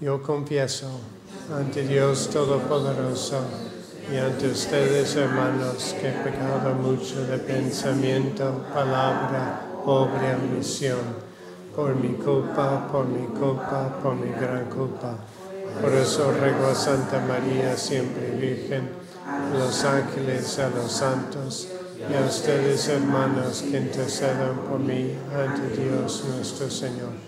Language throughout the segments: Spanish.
Yo confieso ante Dios Todopoderoso y ante ustedes, hermanos, que he pecado mucho de pensamiento, palabra, obra y omisión, por mi culpa, por mi culpa, por mi gran culpa. Por eso ruego a Santa María, siempre Virgen, a los ángeles, a los santos, y a ustedes, hermanos, que intercedan por mí ante Dios nuestro Señor.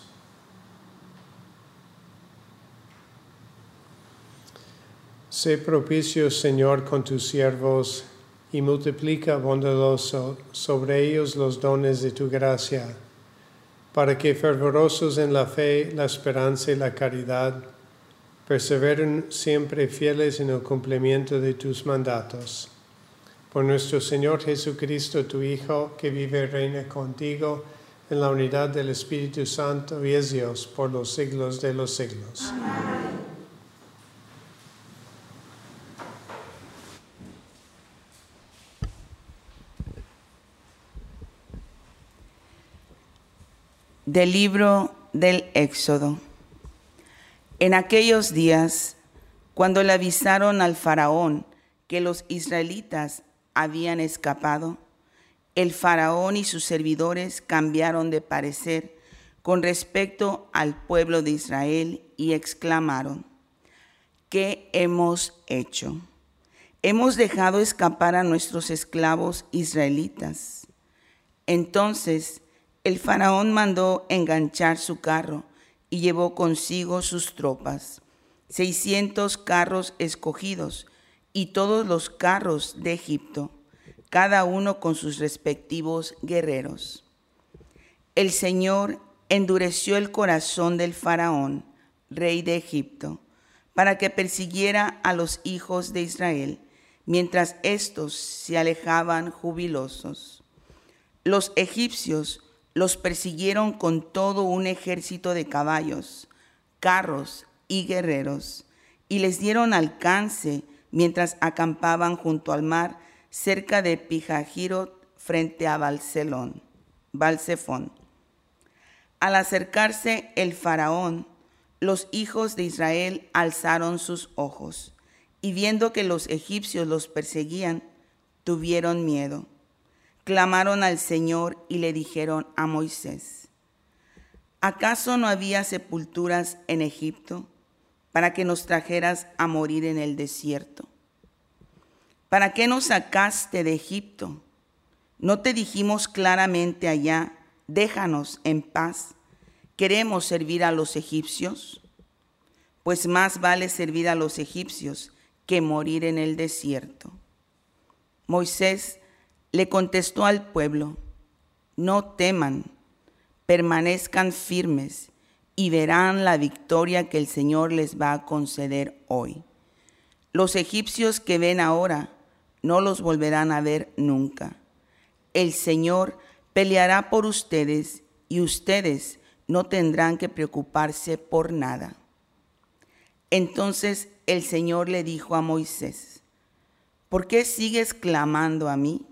Sé propicio, Señor, con tus siervos y multiplica bondadoso sobre ellos los dones de tu gracia, para que fervorosos en la fe, la esperanza y la caridad, perseveren siempre fieles en el cumplimiento de tus mandatos. Por nuestro Señor Jesucristo, tu Hijo, que vive y reina contigo en la unidad del Espíritu Santo y es Dios por los siglos de los siglos. Amén. Del libro del Éxodo. En aquellos días, cuando le avisaron al faraón que los israelitas habían escapado, el faraón y sus servidores cambiaron de parecer con respecto al pueblo de Israel y exclamaron, ¿qué hemos hecho? Hemos dejado escapar a nuestros esclavos israelitas. Entonces el faraón mandó enganchar su carro y llevó consigo sus tropas, seiscientos carros escogidos y todos los carros de Egipto, cada uno con sus respectivos guerreros. El Señor endureció el corazón del faraón, rey de Egipto, para que persiguiera a los hijos de Israel, mientras éstos se alejaban jubilosos. Los egipcios los persiguieron con todo un ejército de caballos, carros y guerreros, y les dieron alcance mientras acampaban junto al mar cerca de Pijajirot frente a Balcelón. Al acercarse el faraón, los hijos de Israel alzaron sus ojos y viendo que los egipcios los perseguían, tuvieron miedo clamaron al Señor y le dijeron a Moisés, ¿Acaso no había sepulturas en Egipto para que nos trajeras a morir en el desierto? ¿Para qué nos sacaste de Egipto? ¿No te dijimos claramente allá, déjanos en paz? ¿Queremos servir a los egipcios? Pues más vale servir a los egipcios que morir en el desierto. Moisés le contestó al pueblo, no teman, permanezcan firmes y verán la victoria que el Señor les va a conceder hoy. Los egipcios que ven ahora no los volverán a ver nunca. El Señor peleará por ustedes y ustedes no tendrán que preocuparse por nada. Entonces el Señor le dijo a Moisés, ¿por qué sigues clamando a mí?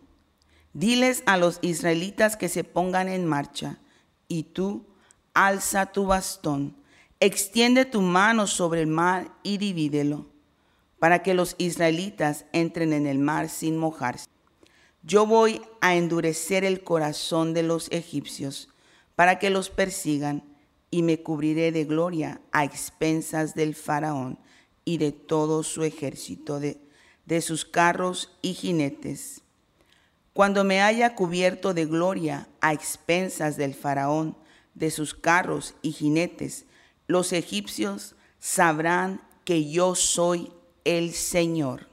Diles a los israelitas que se pongan en marcha, y tú alza tu bastón, extiende tu mano sobre el mar y divídelo, para que los israelitas entren en el mar sin mojarse. Yo voy a endurecer el corazón de los egipcios, para que los persigan, y me cubriré de gloria a expensas del faraón y de todo su ejército, de, de sus carros y jinetes. Cuando me haya cubierto de gloria a expensas del faraón, de sus carros y jinetes, los egipcios sabrán que yo soy el Señor.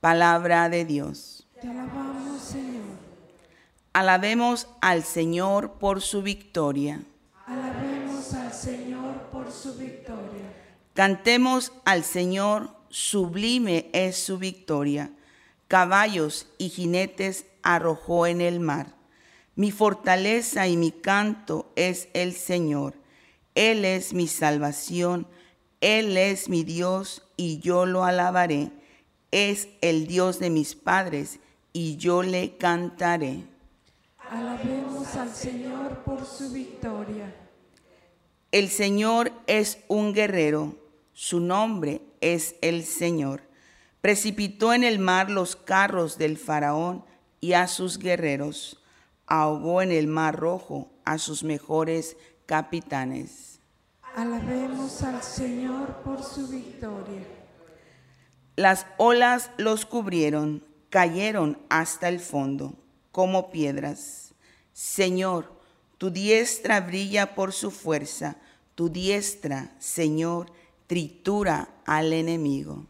Palabra de Dios. Te alabamos, Señor. Alabemos al Señor por su victoria. Alabemos al Señor por su victoria. Cantemos al Señor, sublime es su victoria. Caballos y jinetes arrojó en el mar. Mi fortaleza y mi canto es el Señor. Él es mi salvación, Él es mi Dios y yo lo alabaré. Es el Dios de mis padres y yo le cantaré. Alabemos al Señor por su victoria. El Señor es un guerrero, su nombre es el Señor. Precipitó en el mar los carros del faraón y a sus guerreros. Ahogó en el mar rojo a sus mejores capitanes. Alabemos al Señor por su victoria. Las olas los cubrieron, cayeron hasta el fondo, como piedras. Señor, tu diestra brilla por su fuerza, tu diestra, Señor, tritura al enemigo.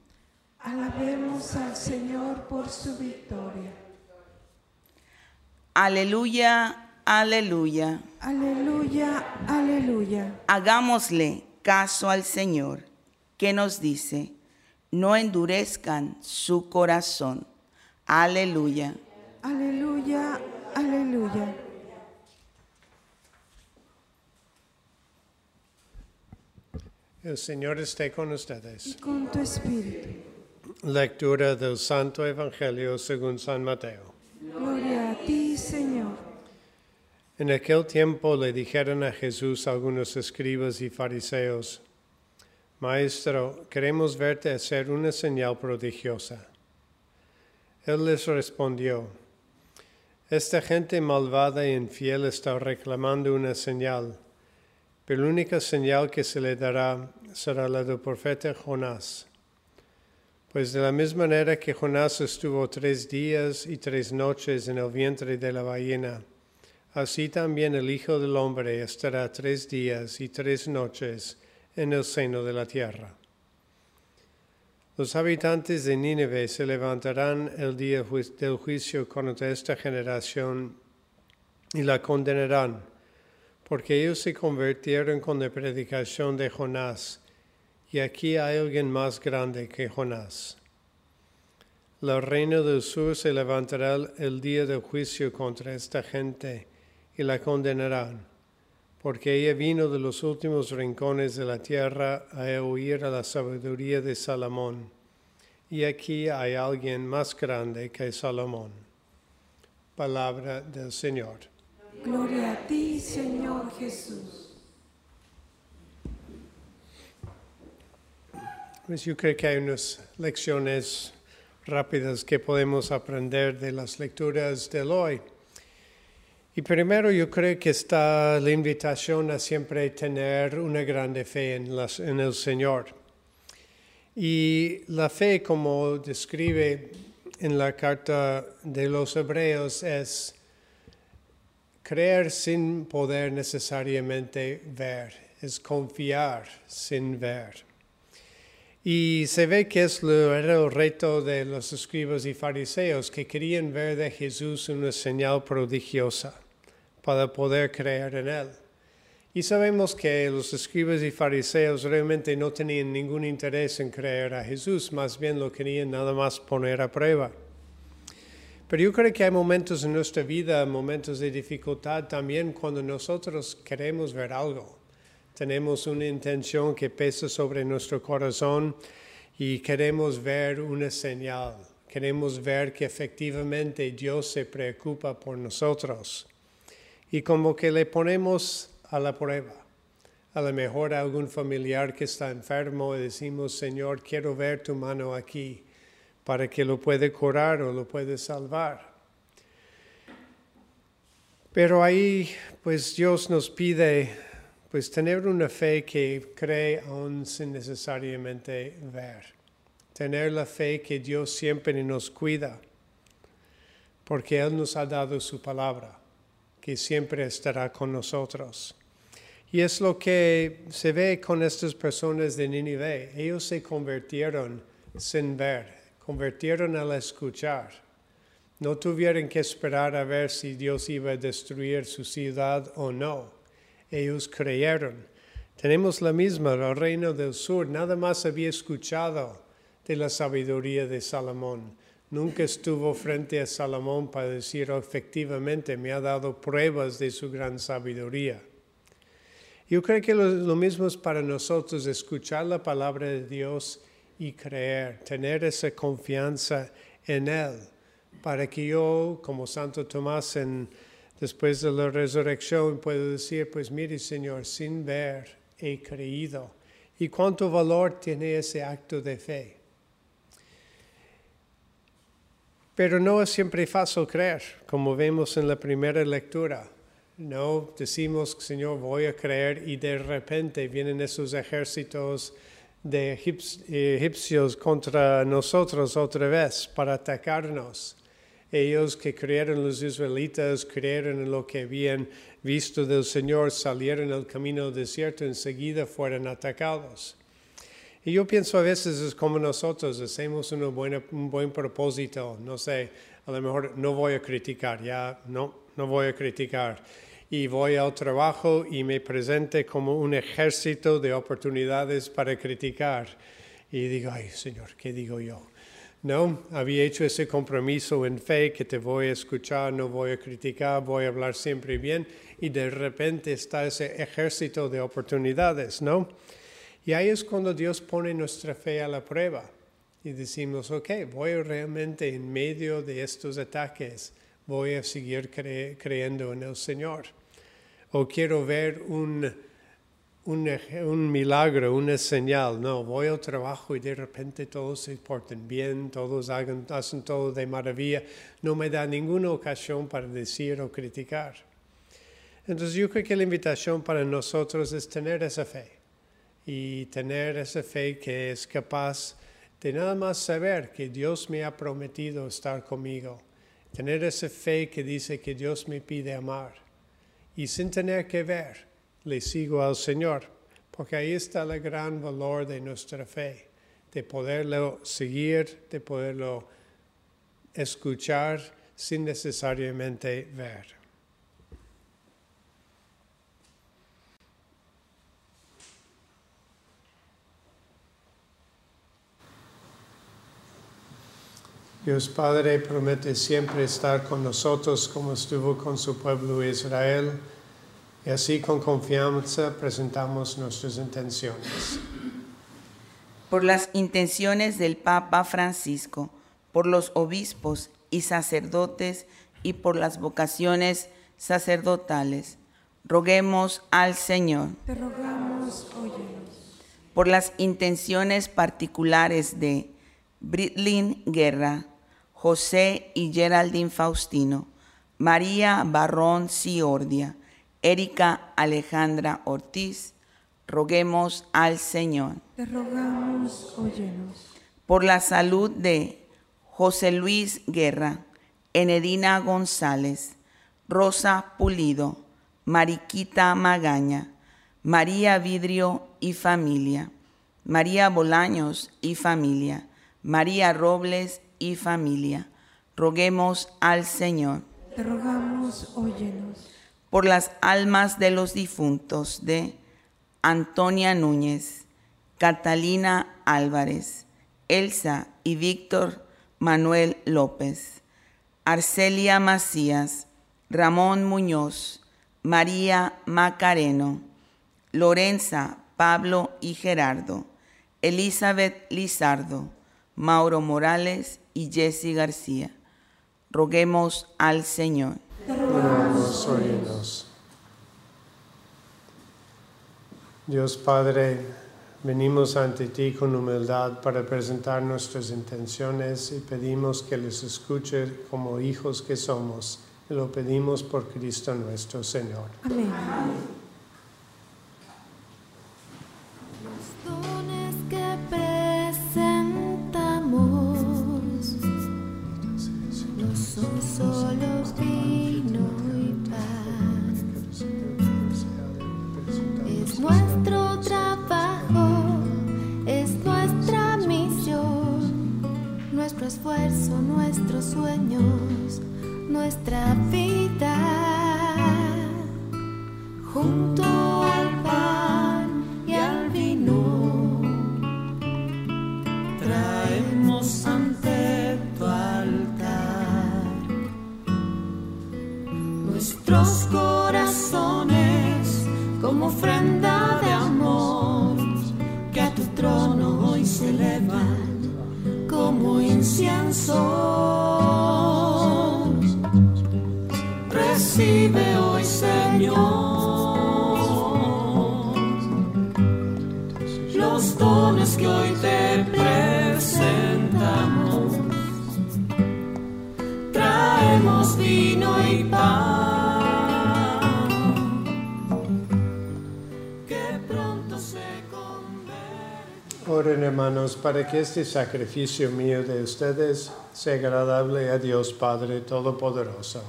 Alabemos al Señor por su victoria. Aleluya, aleluya. Aleluya, aleluya. Hagámosle caso al Señor, que nos dice, no endurezcan su corazón. Aleluya. Aleluya, aleluya. El Señor esté con ustedes. Y con tu espíritu. Lectura del Santo Evangelio según San Mateo. Gloria a ti, Señor. En aquel tiempo le dijeron a Jesús algunos escribas y fariseos, Maestro, queremos verte hacer una señal prodigiosa. Él les respondió, Esta gente malvada e infiel está reclamando una señal, pero la única señal que se le dará será la del profeta Jonás. Pues de la misma manera que Jonás estuvo tres días y tres noches en el vientre de la ballena, así también el Hijo del Hombre estará tres días y tres noches en el seno de la tierra. Los habitantes de Nínive se levantarán el día del juicio contra esta generación y la condenarán, porque ellos se convirtieron con la predicación de Jonás, y aquí hay alguien más grande que Jonás. La reina del sur se levantará el día del juicio contra esta gente y la condenarán, porque ella vino de los últimos rincones de la tierra a oír a la sabiduría de Salomón, y aquí hay alguien más grande que Salomón. Palabra del Señor. Gloria a ti, Señor Jesús. Pues yo creo que hay unas lecciones rápidas que podemos aprender de las lecturas del hoy. Y primero yo creo que está la invitación a siempre tener una grande fe en, las- en el Señor. Y la fe, como describe en la carta de los hebreos, es creer sin poder necesariamente ver, es confiar sin ver. Y se ve que es el reto de los escribas y fariseos que querían ver de Jesús una señal prodigiosa para poder creer en él. Y sabemos que los escribas y fariseos realmente no tenían ningún interés en creer a Jesús, más bien lo querían nada más poner a prueba. Pero yo creo que hay momentos en nuestra vida, momentos de dificultad también cuando nosotros queremos ver algo. Tenemos una intención que pesa sobre nuestro corazón y queremos ver una señal. Queremos ver que efectivamente Dios se preocupa por nosotros. Y como que le ponemos a la prueba. A lo mejor a algún familiar que está enfermo y decimos, Señor, quiero ver tu mano aquí para que lo puede curar o lo puede salvar. Pero ahí, pues Dios nos pide, pues tener una fe que cree aún sin necesariamente ver. Tener la fe que Dios siempre nos cuida, porque Él nos ha dado su palabra, que siempre estará con nosotros. Y es lo que se ve con estas personas de Nínive. Ellos se convirtieron sin ver, convirtieron al escuchar. No tuvieron que esperar a ver si Dios iba a destruir su ciudad o no. Ellos creyeron. Tenemos la misma, el reino del sur nada más había escuchado de la sabiduría de Salomón. Nunca estuvo frente a Salomón para decir, "Oh, efectivamente, me ha dado pruebas de su gran sabiduría. Yo creo que lo, lo mismo es para nosotros, escuchar la palabra de Dios y creer, tener esa confianza en Él, para que yo, como Santo Tomás, en, después de la resurrección, pueda decir, pues mire Señor, sin ver he creído. ¿Y cuánto valor tiene ese acto de fe? Pero no es siempre fácil creer, como vemos en la primera lectura. No decimos, Señor, voy a creer y de repente vienen esos ejércitos de egip- egipcios contra nosotros otra vez para atacarnos. Ellos que creyeron los israelitas, creyeron en lo que habían visto del Señor, salieron al camino desierto, enseguida fueron atacados. Y yo pienso a veces es como nosotros, hacemos una buena, un buen propósito, no sé, a lo mejor no voy a criticar, ya no, no voy a criticar. Y voy al trabajo y me presente como un ejército de oportunidades para criticar. Y digo, ay Señor, ¿qué digo yo? No, había hecho ese compromiso en fe que te voy a escuchar, no voy a criticar, voy a hablar siempre bien. Y de repente está ese ejército de oportunidades, ¿no? Y ahí es cuando Dios pone nuestra fe a la prueba y decimos, ok, voy realmente en medio de estos ataques, voy a seguir cre- creyendo en el Señor. O quiero ver un, un, milagro, una señal. No, voy al trabajo y de repente todos se portan bien, todos hagan, hacen todo de maravilla. No me da ninguna ocasión para decir o criticar. Entonces yo creo que la invitación para nosotros es tener esa fe y tener esa fe que es capaz de nada más saber que Dios me ha prometido estar conmigo, tener esa fe que dice que Dios me pide amar y sin tener que ver, le sigo al Señor, porque ahí está el gran valor de nuestra fe, de poderlo seguir, de poderlo escuchar sin necesariamente ver. Dios Padre promete siempre estar con nosotros como estuvo con su pueblo Israel. Y así con confianza presentamos nuestras intenciones. por las intenciones del Papa Francisco, por los obispos y sacerdotes y por las vocaciones sacerdotales. Roguemos al Señor Te rogamos, óyenos. por las intenciones particulares de Britlin Guerra, José y Geraldine Faustino, María Barrón Ciordia, Erika Alejandra Ortiz, roguemos al Señor. Te rogamos, óyenos. Por la salud de José Luis Guerra, Enedina González, Rosa Pulido, Mariquita Magaña, María Vidrio y familia, María Bolaños y familia, María Robles y familia. Roguemos al Señor. Te rogamos, óyenos. Por las almas de los difuntos de Antonia Núñez, Catalina Álvarez, Elsa y Víctor Manuel López, Arcelia Macías, Ramón Muñoz, María Macareno, Lorenza, Pablo y Gerardo, Elizabeth Lizardo, Mauro Morales y Jesse García. Roguemos al Señor. Dios Padre, venimos ante ti con humildad para presentar nuestras intenciones y pedimos que les escuche como hijos que somos. Lo pedimos por Cristo nuestro Señor. Amén. Nuestros corazones como ofrenda de amor que a tu trono hoy se elevan como incienso. Recibe hoy, Señor, los dones que hoy te presentamos. Traemos vino y pan Oren hermanos para que este sacrificio mío de ustedes sea agradable a Dios Padre Todopoderoso.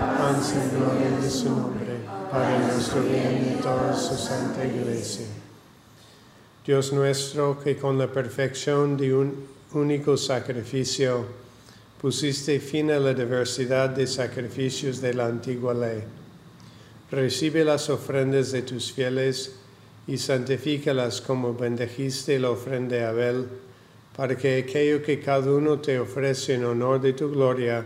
Avance en gloria de su nombre, para nuestro bien y toda su santa iglesia. Dios nuestro, que con la perfección de un único sacrificio pusiste fin a la diversidad de sacrificios de la antigua ley. Recibe las ofrendas de tus fieles y santifícalas como bendijiste la ofrenda de Abel, para que aquello que cada uno te ofrece en honor de tu gloria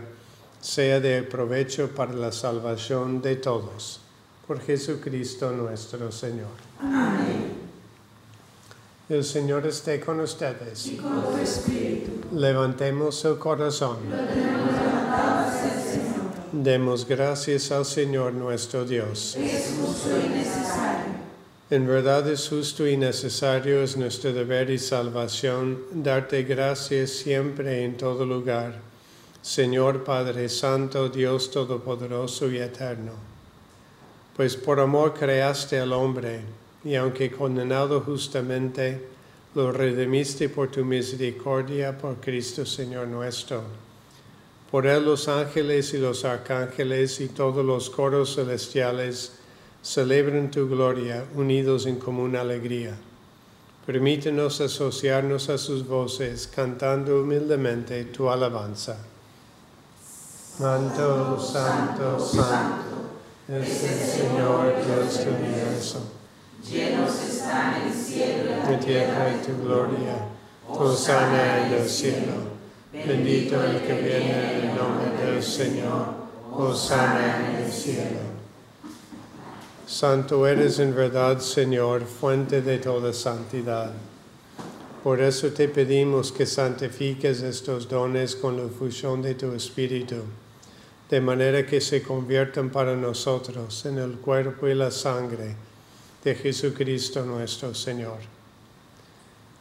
sea de provecho para la salvación de todos. Por Jesucristo nuestro Señor. El Señor esté con ustedes. Levantemos el corazón. Demos gracias al Señor nuestro Dios. En verdad es justo y necesario, es nuestro deber y salvación, darte gracias siempre en todo lugar. Señor Padre Santo, Dios Todopoderoso y Eterno. Pues por amor creaste al hombre, y aunque condenado justamente, lo redimiste por tu misericordia, por Cristo Señor nuestro. Por él los ángeles y los arcángeles y todos los coros celestiales celebran tu gloria, unidos en común alegría. Permítenos asociarnos a sus voces, cantando humildemente tu alabanza. Santo, santo, santo, es el Señor Dios del universo. Llenos están el cielo y de la tierra y tu gloria. Hosana en el cielo. Bendito el que viene en el nombre del Señor. Hosana en el cielo. Santo eres en verdad, Señor, fuente de toda santidad. Por eso te pedimos que santifiques estos dones con la fusión de tu Espíritu, de manera que se conviertan para nosotros en el cuerpo y la sangre de Jesucristo nuestro Señor.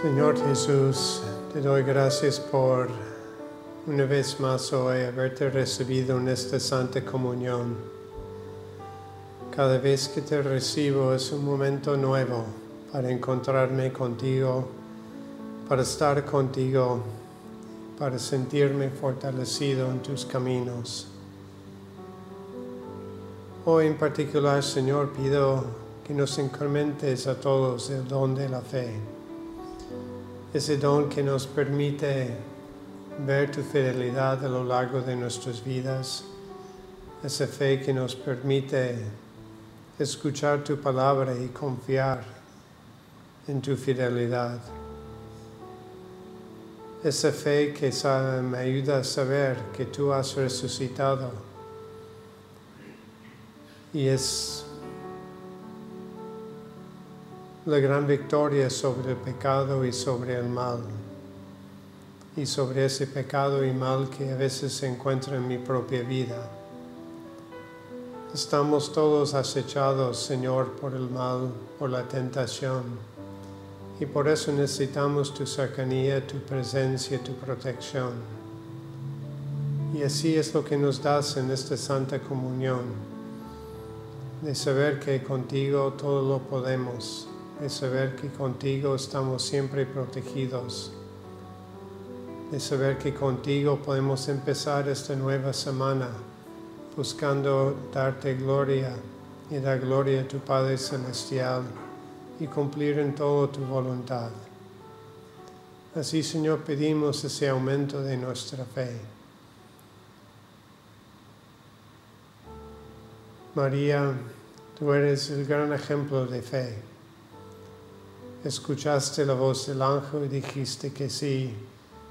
Señor Jesús, te doy gracias por una vez más hoy haberte recibido en esta santa comunión. Cada vez que te recibo es un momento nuevo para encontrarme contigo, para estar contigo, para sentirme fortalecido en tus caminos. Hoy en particular, Señor, pido que nos incrementes a todos el don de la fe ese don que nos permite ver tu fidelidad a lo largo de nuestras vidas, esa fe que nos permite escuchar tu palabra y confiar en tu fidelidad. Esa fe que me ayuda a saber que tú has resucitado y es la gran victoria sobre el pecado y sobre el mal y sobre ese pecado y mal que a veces se encuentra en mi propia vida. Estamos todos acechados, Señor, por el mal, por la tentación, y por eso necesitamos tu cercanía, tu presencia, tu protección. Y así es lo que nos das en esta Santa Comunión, de saber que contigo todo lo podemos, de saber que contigo estamos siempre protegidos de saber que contigo podemos empezar esta nueva semana buscando darte gloria y dar gloria a tu Padre Celestial y cumplir en todo tu voluntad. Así, Señor, pedimos ese aumento de nuestra fe. María, tú eres el gran ejemplo de fe. Escuchaste la voz del ángel y dijiste que sí,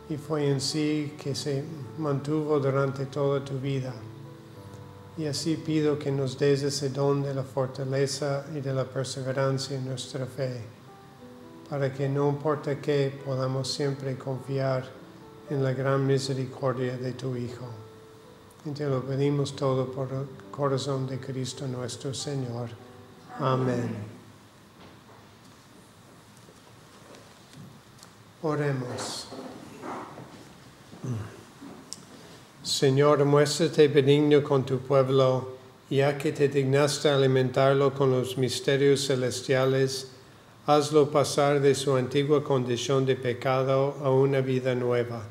y fue en sí que se mantuvo durante toda tu vida. Y así pido que nos des ese don de la fortaleza y de la perseverancia en nuestra fe, para que no importa qué podamos siempre confiar en la gran misericordia de tu Hijo. Y te lo pedimos todo por el corazón de Cristo nuestro Señor. Amén. Oremos. Señor, muéstrate benigno con tu pueblo, ya que te dignaste alimentarlo con los misterios celestiales, hazlo pasar de su antigua condición de pecado a una vida nueva.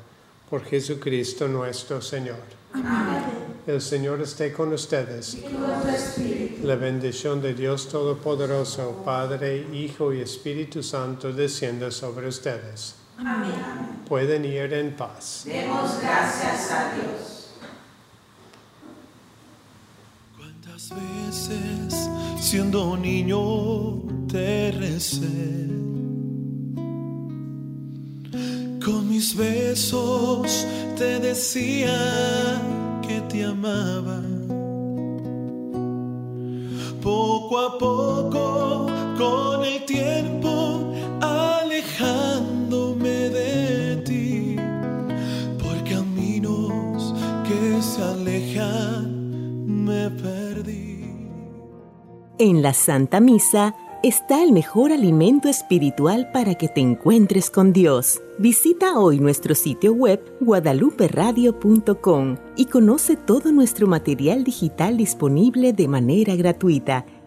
Por Jesucristo nuestro Señor. Amén. El Señor esté con ustedes. La bendición de Dios Todopoderoso, Padre, Hijo y Espíritu Santo, descienda sobre ustedes. Amén. Pueden ir en paz. Demos gracias a Dios. ¿Cuántas veces siendo niño te recé? Con mis besos te decía que te amaba. Poco a poco, con el tiempo, alejándome de ti, por caminos que se alejan, me perdí. En la Santa Misa está el mejor alimento espiritual para que te encuentres con Dios. Visita hoy nuestro sitio web guadaluperadio.com y conoce todo nuestro material digital disponible de manera gratuita